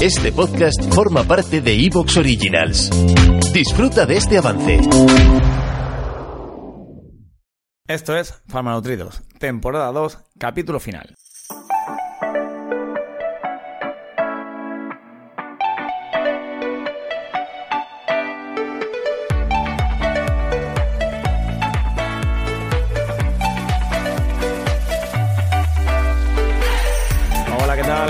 Este podcast forma parte de Evox Originals. Disfruta de este avance. Esto es Farmanutridos, temporada 2, capítulo final.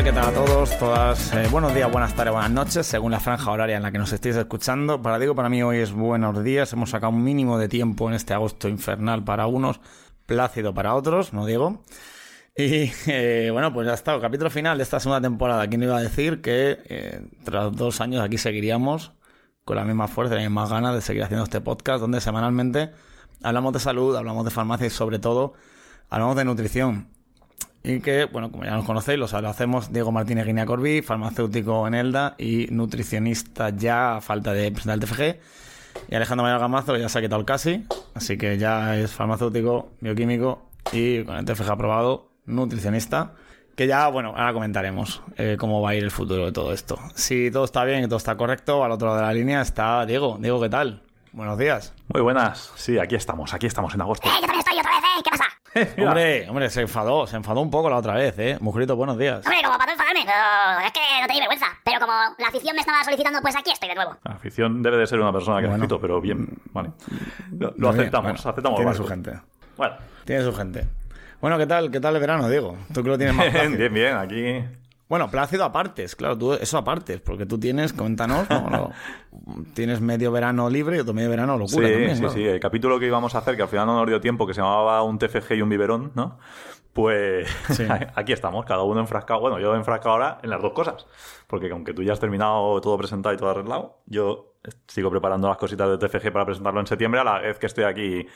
Tal? ¿Qué tal a todos? Todas. eh, buenos días, buenas tardes, buenas noches, según la franja horaria en la que nos estéis escuchando. Para digo, para mí hoy es buenos días. Hemos sacado un mínimo de tiempo en este agosto infernal para unos, plácido para otros, no digo. Y eh, bueno, pues ya está, el capítulo final de esta segunda temporada. ¿Quién iba a decir que eh, tras dos años aquí seguiríamos con la misma fuerza y las mismas ganas de seguir haciendo este podcast donde semanalmente hablamos de salud, hablamos de farmacia y sobre todo hablamos de nutrición? Y que, bueno, como ya nos conocéis, los lo hacemos Diego Martínez Guinea Corbí, farmacéutico en Elda y nutricionista ya a falta de presentar el TFG. Y Alejandro Mayor Gamazo, que ya se ha quitado el casi, así que ya es farmacéutico, bioquímico y con el TFG aprobado, nutricionista. Que ya, bueno, ahora comentaremos eh, cómo va a ir el futuro de todo esto. Si todo está bien y todo está correcto, al otro lado de la línea está Diego. Diego, ¿qué tal? Buenos días. Muy buenas. Sí, aquí estamos, aquí estamos en agosto. ¿Qué pasa? Hombre, hombre, se enfadó, se enfadó un poco la otra vez, ¿eh? Mujerito, buenos días. Hombre, como para no enfadarme, pero es que no tenía vergüenza. Pero como la afición me estaba solicitando, pues aquí estoy de nuevo. La afición debe de ser una persona que Bueno. escrito, pero bien, vale. Lo, aceptamos, bueno, aceptamos. Tiene vale. su gente. Bueno, Tiene su gente. Bueno, ¿qué tal? ¿Qué tal el verano, Diego? Tú que lo tienes más bien, plácido. bien, bien, aquí. Bueno, plácido a partes, claro, tú eso a partes, porque tú tienes, coméntanos, ¿no? No, tienes medio verano libre y otro medio verano locura sí, también, sí, claro. sí. El capítulo que íbamos a hacer, que al final no nos dio tiempo, que se llamaba un TFG y un biberón, ¿no? Pues Sí. aquí estamos, cada uno enfrascado. Bueno, yo enfrascado ahora en las dos cosas. Porque aunque tú ya has terminado todo presentado y todo arreglado, yo sigo preparando las cositas de TFG para presentarlo en septiembre, a la vez que estoy aquí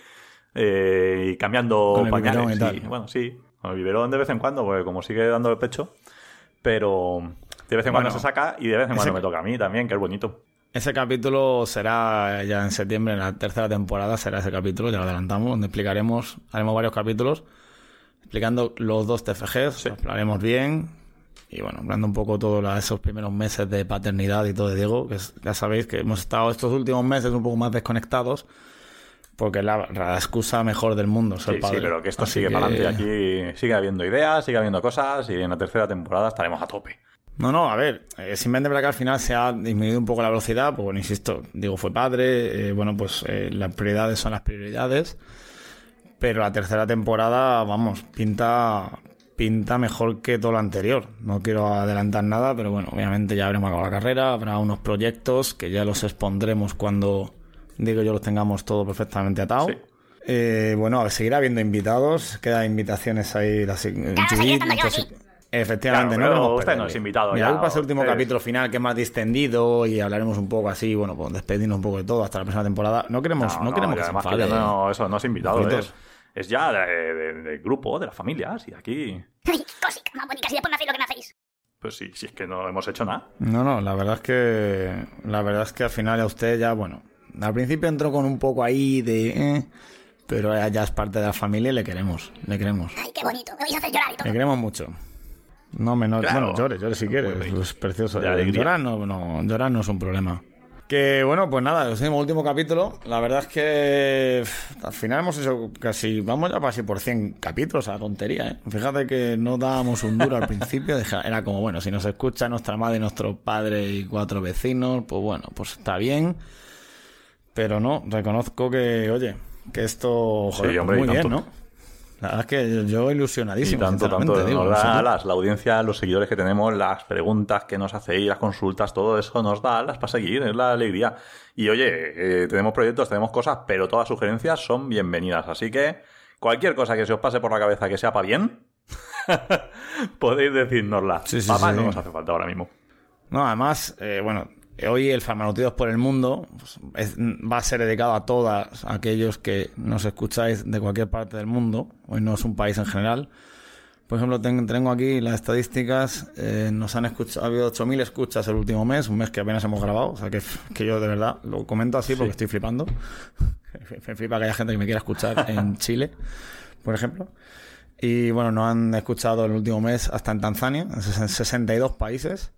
eh, cambiando Con el pañales. y tal. Bueno, sí, con el biberón de vez en cuando, porque como sigue dando el pecho, pero de vez en cuando Bueno, se saca y de vez en cuando me toca a mí también, que es bonito. Ese capítulo será ya en septiembre, en la tercera temporada será ese capítulo, ya lo adelantamos, donde explicaremos, haremos varios capítulos explicando los dos TFGs, los hablaremos bien y bueno, hablando un poco todos esos primeros meses de paternidad y todo de Diego, que es- ya sabéis que hemos estado estos últimos meses un poco más desconectados porque es la, la excusa mejor del mundo, ser Sí, sí, padre. pero que esto Así sigue que- para adelante. Aquí sigue habiendo ideas, sigue habiendo cosas y en la tercera temporada estaremos a tope. No, no, a ver, eh, simplemente para que al final se ha disminuido un poco la velocidad, pues bueno, insisto, digo, fue padre, eh, bueno, pues eh, las prioridades son las prioridades, pero la tercera temporada, vamos, pinta pinta mejor que todo lo anterior. No quiero adelantar nada, pero bueno, obviamente ya habremos acabado la carrera, habrá unos proyectos que ya los expondremos cuando digo yo los tengamos todo perfectamente atado. Sí. Eh, bueno, a ver, seguirá habiendo invitados, quedan invitaciones ahí, las, aquí. Efectivamente, Claro, no usted no es invitado Mira, ya, pasa el último capítulo final que es más distendido y hablaremos un poco así, bueno, pues despedirnos un poco de todo hasta la próxima temporada. No queremos, no, queremos que se además que enfade. ya no, eso no es invitado, es, es ya de- de- del grupo, de las familias, y aquí, Ay, cosica, más bonitas. Y después me hacéis lo que me hacéis. pues sí, si es que no hemos hecho nada. No, no, la verdad es que la verdad es que al final a usted ya, bueno, al principio entró con un poco ahí de eh, pero ya, es parte de la familia y le queremos, le queremos. Ay, qué bonito. Me vais a hacer llorar y todo. Le queremos mucho. No menos, Claro. bueno, llore, llore si quieres, Muy es precioso. Llorar no, no, llorar no es un problema. Que bueno, pues nada, el último capítulo. La verdad es que al final hemos hecho casi, vamos ya casi por 100 capítulos, a tontería, ¿eh? Fíjate que no dábamos un duro al principio, era como, bueno, si nos escucha nuestra madre, nuestro padre y cuatro vecinos, pues bueno, pues está bien. Pero no, reconozco que, oye, que esto, joder, Sí, hombre, muy y bien, tanto. ¿no? La verdad es que yo Y ilusionadísimo, tanto, sinceramente, tanto, digo, nos da nosotros- las, la audiencia, los seguidores que tenemos, las preguntas que nos hacéis, las consultas, todo eso nos da alas para seguir, es la alegría. Y oye, eh, tenemos proyectos, tenemos cosas, pero todas sugerencias son bienvenidas. Así que cualquier cosa que se os pase por la cabeza que sea para bien, podéis decírnosla. Sí, sí, Papá sí. no nos hace falta ahora mismo. No, además, eh, bueno, hoy el Farmanutidos por el Mundo pues, es- va a ser dedicado a todos aquellos que nos escucháis de cualquier parte del mundo. Hoy no es un país en general. Por ejemplo, ten- tengo aquí las estadísticas. eh, nos han escuchado, ha habido 8.000 escuchas el último mes, un mes que apenas hemos grabado. O sea, que, que yo de verdad lo comento así porque estoy flipando. me flipa que haya gente que me quiera escuchar en Chile, por ejemplo. Y bueno, nos han escuchado el último mes hasta en Tanzania, en ses- 62 países.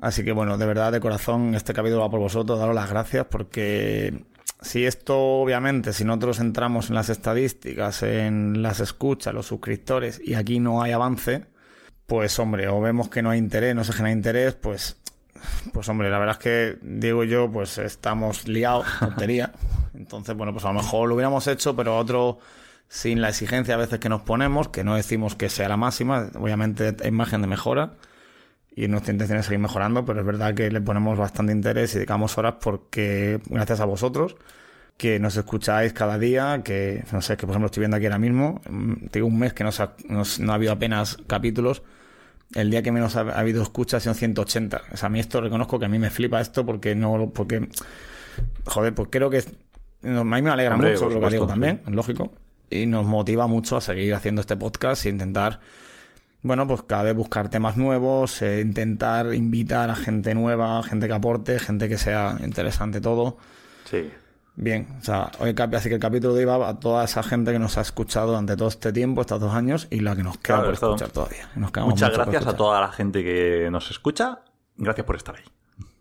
Así que bueno, de verdad, de corazón, este capítulo va por vosotros, daros las gracias porque si esto, obviamente, si nosotros entramos en las estadísticas, en las escuchas, los suscriptores y aquí no hay avance, pues hombre, o vemos que no hay interés, no se genera interés, pues, pues hombre, la verdad es que digo yo, pues estamos liados, tontería. Entonces, bueno, pues a lo mejor lo hubiéramos hecho, pero otro sin la exigencia a veces que nos ponemos, que no decimos que sea la máxima, obviamente hay margen de mejora y nuestra intención es seguir mejorando, pero es verdad que le ponemos bastante interés y dedicamos horas porque, gracias a vosotros, que nos escucháis cada día, que, no sé, que por ejemplo estoy viendo aquí ahora mismo, mm, tengo un mes que no, ha, no, ha habido apenas capítulos, el día que menos ha, ha habido escuchas son 180. O sea, a mí esto reconozco que a mí me flipa esto porque no, porque, joder, pues creo que no, a mí me alegra Hombre, mucho lo que digo también, lógico, y nos motiva mucho a seguir haciendo este podcast e intentar bueno, pues cada vez buscar temas nuevos, eh, intentar invitar a gente nueva, gente que aporte, gente que sea interesante todo. Sí. Bien, o sea, hoy así que el capítulo de hoy va a toda esa gente que nos ha escuchado durante todo este tiempo, estos dos años, y la que nos queda Claro, por escuchar todavía. Nos Muchas gracias a toda la gente que nos escucha. Gracias por estar ahí.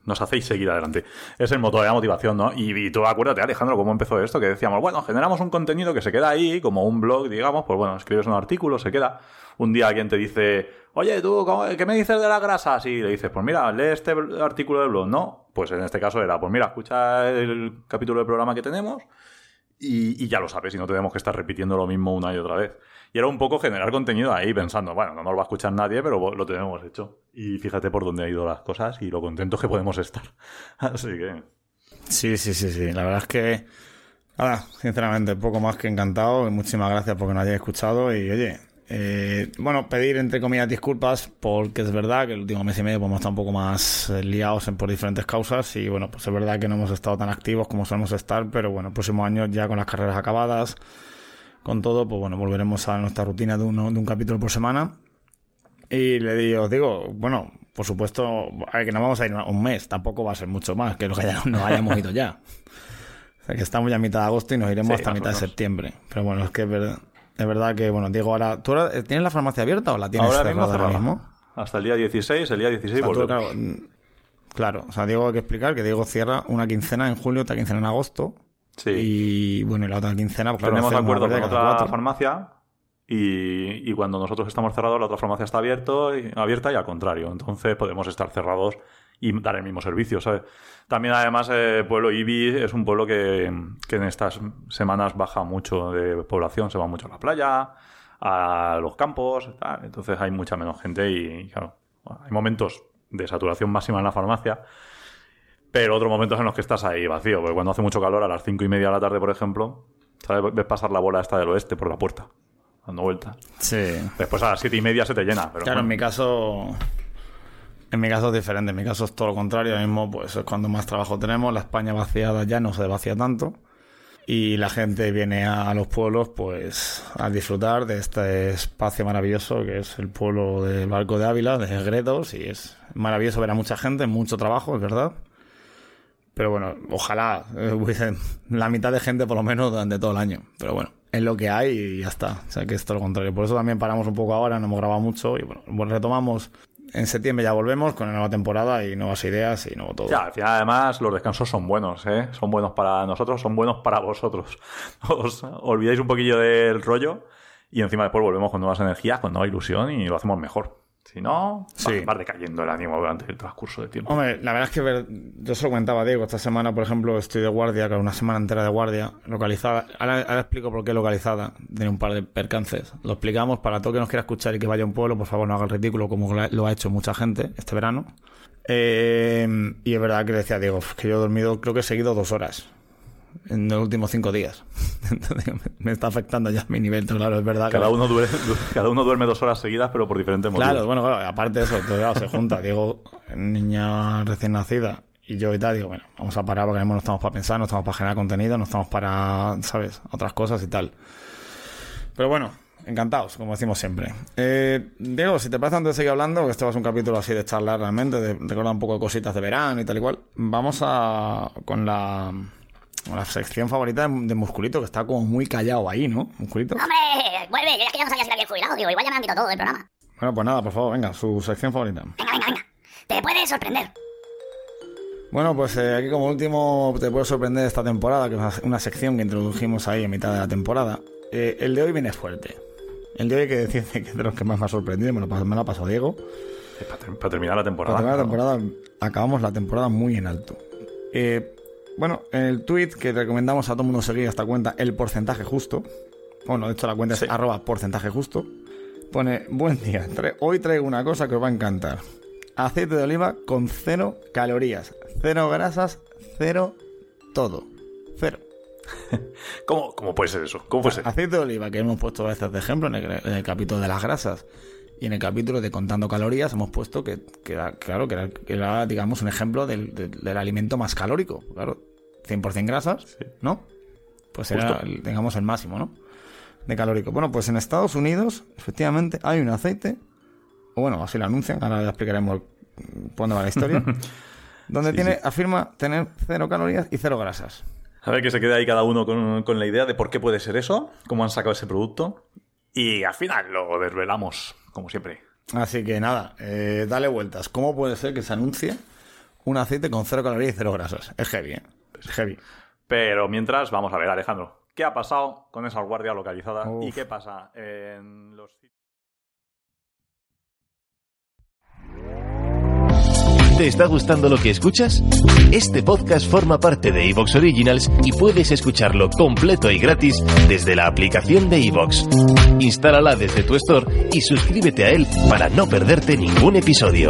Nos hacéis seguir adelante. Es el motor de la motivación, ¿no? Y, y tú acuérdate, Alejandro, cómo empezó esto, que decíamos, bueno, generamos un contenido que se queda ahí, como un blog, digamos, pues bueno, escribes un artículo, se queda. Un día alguien te dice, oye, tú, ¿cómo- ¿qué me dices de las grasas? Y le dices, pues mira, lee este artículo del blog, ¿no? Pues en este caso era, pues mira, escucha el capítulo del programa que tenemos y, y ya lo sabes, y no tenemos que estar repitiendo lo mismo una y otra vez. Y era un poco generar contenido ahí, pensando, bueno, no nos va a escuchar nadie, pero lo tenemos hecho. Y fíjate por dónde han ido las cosas y lo contentos que podemos estar. Así que, Sí, sí, sí, sí. La verdad es que, nada, sinceramente, poco más que encantado. Y muchísimas gracias porque nos hayáis escuchado. Y oye, eh, bueno, pedir entre comillas disculpas porque es verdad que el último mes y medio pues, hemos estado un poco más eh, liados en, por diferentes causas. Y bueno, pues es verdad que no hemos estado tan activos como solemos estar. Pero bueno, el próximo año ya con las carreras acabadas, con todo, pues bueno, volveremos a nuestra rutina de, uno, de un capítulo por semana. Y le digo, os digo, bueno, por supuesto, a ver, que no vamos a ir un mes, tampoco va a ser mucho más que lo que ya nos hayamos ido ya. O sea, que estamos ya a mitad de agosto y nos iremos Sí, hasta mitad de septiembre. Pero bueno, es que es verdad, es verdad que, bueno, Diego, ahora, ¿tú ahora, tienes la farmacia abierta o la tienes ahora mismo cerrada ahora mismo? Hasta el día 16, el día 16 O sea, tú, volvemos. claro, mm, claro, o sea, Diego hay que explicar que Diego cierra una quincena en julio, otra quincena en agosto. Sí. Y bueno, y la otra quincena, pues claro, Tenemos una acuerdo con otra cuatro. farmacia y, y cuando nosotros estamos cerrados, la otra farmacia está abierto, y- abierta y al contrario. Entonces podemos estar cerrados y dar el mismo servicio, ¿sabes? También, además, el pueblo Ibi es un pueblo que, que en estas semanas baja mucho de población, se va mucho a la playa, a los campos, tal. entonces hay mucha menos gente y, claro, hay momentos de saturación máxima en la farmacia. Pero otros momentos en los que estás ahí vacío, porque cuando hace mucho calor, a las cinco y media de la tarde, por ejemplo, ¿sabes? ves pasar la bola esta del oeste por la puerta, dando vueltas. Sí. Después a las siete y media se te llena. Pero Claro, en mi caso. En mi caso es diferente. En mi caso es todo lo contrario. Ahora mismo, pues es cuando más trabajo tenemos. La España vaciada ya no se vacía tanto. Y la gente viene a, a los pueblos, pues, a disfrutar de este espacio maravilloso que es el pueblo del Barco de Ávila, de Gredos. Y es maravilloso ver a mucha gente, mucho trabajo, es verdad. Pero bueno, ojalá eh, hubiese la mitad de gente por lo menos durante todo el año. Pero bueno, es lo que hay y ya está. O sea que es todo lo contrario. Por eso también paramos un poco ahora, no hemos grabado mucho y bueno, retomamos. En septiembre ya volvemos con una nueva temporada y nuevas ideas y nuevo todo. Ya, al final, además, los descansos son buenos, ¿eh? Son buenos para nosotros, son buenos para vosotros. Os olvidáis un poquillo del rollo y encima después volvemos con nuevas energías, con nueva ilusión y lo hacemos mejor. Si no, Sí. va, decayendo el ánimo durante el transcurso del tiempo. Hombre, la verdad es que yo se lo comentaba Diego, esta semana, por ejemplo, estoy de guardia, claro, una semana entera de guardia, localizada. Ahora, ahora explico por qué localizada, tiene un par de percances. Lo explicamos para todo que nos quiera escuchar y que vaya a un pueblo, por favor, no haga el ridículo como lo ha- hecho mucha gente este verano. Eh, y es verdad que le decía a Diego, que yo he dormido, creo que he seguido dos horas. En los últimos cinco días. Entonces, me está afectando ya mi nivel, claro, es verdad. Cada que- uno, duerme, cada uno duerme dos horas seguidas, pero por diferentes motivos. Claro, bueno, claro, aparte de eso, todo claro, se junta. Diego, niña recién nacida, y yo y tal, digo, bueno, vamos a parar porque no estamos para pensar, no estamos para generar contenido, no estamos para, ¿sabes?, otras cosas y tal. Pero bueno, encantados, como decimos siempre. Eh, Diego, si te parece, antes de seguir hablando, que este va a ser un capítulo así de charlar realmente, de recordar un poco de cositas de verano y tal y cual, vamos a con la, la sección favorita de, Musculito, que está como muy callado ahí, ¿no? Musculito. ¡Hombre! Vuelve, yo es que ya no sabía si había jubilado. Digo, igual ya me han quitado todo del programa. Bueno, pues nada, por favor, venga, su sección favorita. Venga, venga, venga. Te puede sorprender. Bueno, pues eh, aquí como último te puede sorprender esta temporada, que es una, sección que introdujimos ahí en mitad de la temporada. Eh, el de hoy viene fuerte. El de hoy hay que decirte que es de los que más me ha sorprendido, me lo, me lo ha pasado Diego. Para, ter- para terminar la temporada. Para terminar la temporada, acabamos la temporada muy en alto. Eh, bueno, en el tweet que recomendamos a todo el mundo seguir esta cuenta, el porcentaje justo. Bueno, de hecho la cuenta Sí. es arroba porcentaje justo. Pone, buen día, tra- hoy traigo una cosa que os va a encantar. Aceite de oliva con cero calorías, cero grasas, cero todo. Cero. ¿Cómo, ¿Cómo puede ser eso? ¿Cómo puede ser? Aceite de oliva, que hemos puesto a veces de ejemplo en el, en el capítulo de las grasas. Y en el capítulo de contando calorías hemos puesto que, que era, claro, que era, que era, digamos, un ejemplo del, del- del alimento más calórico. Claro, 100% grasas, ¿no? Pues era, digamos, el máximo, ¿no? De calórico. Bueno, pues en Estados Unidos, efectivamente, hay un aceite, o bueno, así lo anuncian, ahora ya explicaremos dónde va la historia, donde Sí, tiene, sí. afirma tener cero calorías y cero grasas. A ver que se quede ahí cada uno con, con la idea de por qué puede ser eso, cómo han sacado ese producto. Y al final lo desvelamos, como siempre. Así que nada, eh, dale vueltas. ¿Cómo puede ser que se anuncie un aceite con cero calorías y cero grasas? Es heavy, ¿eh? Es heavy. Pero mientras, vamos a ver, Alejandro, ¿qué ha pasado con esa guardia localizada? Uf. ¿Y qué pasa en los... ¿Te está gustando lo que escuchas? Este podcast forma parte de Evox Originals y puedes escucharlo completo y gratis desde la aplicación de Evox. Instálala desde tu store y suscríbete a él para no perderte ningún episodio.